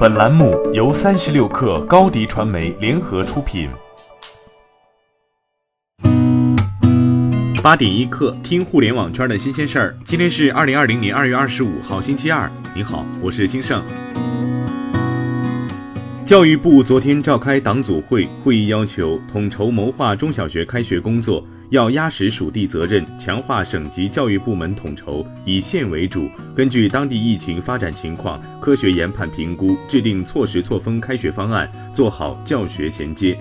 本栏目由三十六克高低传媒联合出品。八点一刻，听互联网圈的新鲜事儿。今天是二零二零年二月二十五号，星期二。你好，我是金盛。教育部昨天召开党组会，会议要求统筹谋划中小学开学工作。要压实属地责任，强化省级教育部门统筹，以县为主，根据当地疫情发展情况，科学研判评估，制定错时错峰开学方案，做好教学衔接。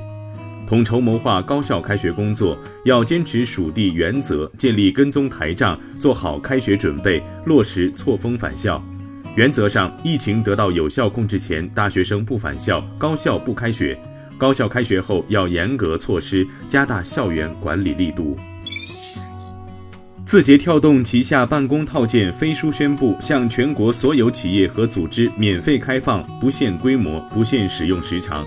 统筹谋划高校开学工作，要坚持属地原则，建立跟踪台账，做好开学准备，落实错峰返校。原则上，疫情得到有效控制前，大学生不返校，高校不开学。高校开学后要严格措施，加大校园管理力度。字节跳动旗下办公套件飞书宣布，向全国所有企业和组织免费开放，不限规模，不限使用时长。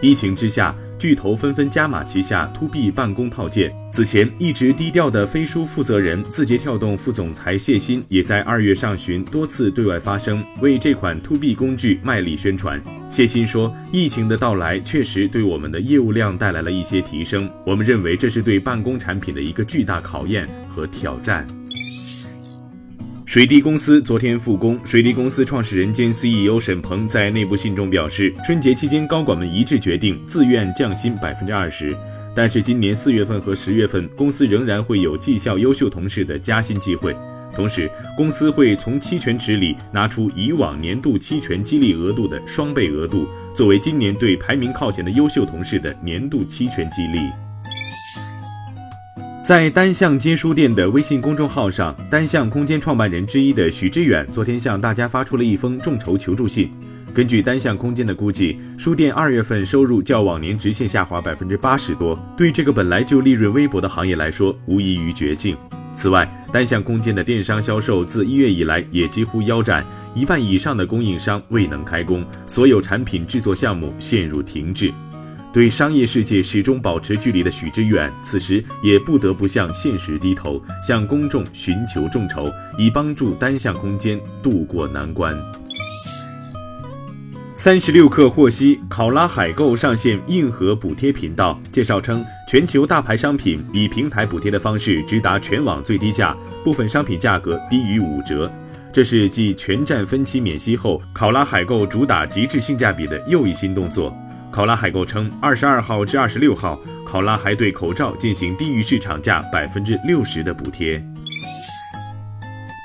疫情之下。巨头纷纷加码旗下 To B 办公套件。此前一直低调的飞书负责人、字节跳动副总裁谢鑫，也在二月上旬多次对外发声，为这款 To B 工具卖力宣传。谢鑫说：“疫情的到来确实对我们的业务量带来了一些提升，我们认为这是对办公产品的一个巨大考验和挑战。”水滴公司昨天复工。水滴公司创始人兼 CEO 沈鹏在内部信中表示，春节期间高管们一致决定自愿降薪百分之二十，但是今年四月份和十月份，公司仍然会有绩效优秀同事的加薪机会。同时，公司会从期权池里拿出以往年度期权激励额度的双倍额度，作为今年对排名靠前的优秀同事的年度期权激励。在单向街书店的微信公众号上，单向空间创办人之一的许知远昨天向大家发出了一封众筹求助信。根据单向空间的估计，书店二月份收入较往年直线下滑百分之八十多，对这个本来就利润微薄的行业来说，无异于绝境。此外，单向空间的电商销售自一月以来也几乎腰斩，一半以上的供应商未能开工，所有产品制作项目陷入停滞。对商业世界始终保持距离的许知远，此时也不得不向现实低头，向公众寻求众筹，以帮助单向空间渡过难关。三十六氪获悉，考拉海购上线硬核补贴频道，介绍称，全球大牌商品以平台补贴的方式直达全网最低价，部分商品价格低于五折。这是继全站分期免息后，考拉海购主打极致性价比的又一新动作。考拉海购称，二十二号至二十六号，考拉还对口罩进行低于市场价百分之六十的补贴。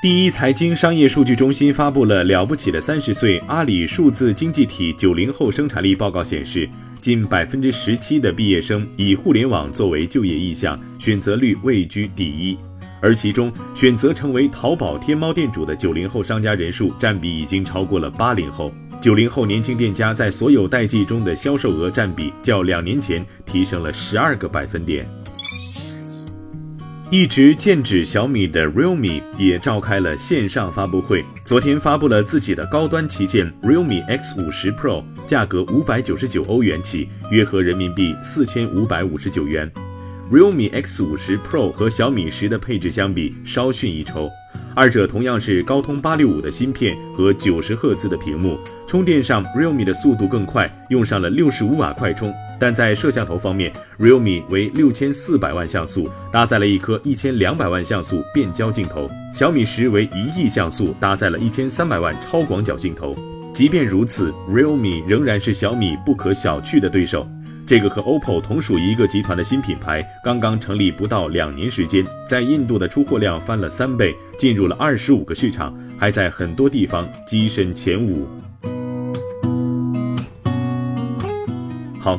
第一财经商业数据中心发布了《了不起的三十岁：阿里数字经济体九零后生产力报告》显示，近百分之十七的毕业生以互联网作为就业意向，选择率位居第一。而其中，选择成为淘宝、天猫店主的九零后商家人数占比已经超过了八零后。九零后年轻店家在所有代际中的销售额占比较两年前提升了十二个百分点。一直剑指小米的 Realme 也召开了线上发布会，昨天发布了自己的高端旗舰 Realme X 五十 Pro，价格五百九十九欧元起，约合人民币四千五百五十九元。Realme X 五十 Pro 和小米十的配置相比稍逊一筹。二者同样是高通八六五的芯片和九十赫兹的屏幕，充电上 Realme 的速度更快，用上了六十五瓦快充。但在摄像头方面，Realme 为六千四百万像素，搭载了一颗一千两百万像素变焦镜头；小米十为一亿像素，搭载了一千三百万超广角镜头。即便如此，Realme 仍然是小米不可小觑的对手。这个和 OPPO 同属一个集团的新品牌，刚刚成立不到两年时间，在印度的出货量翻了三倍，进入了二十五个市场，还在很多地方跻身前五。好，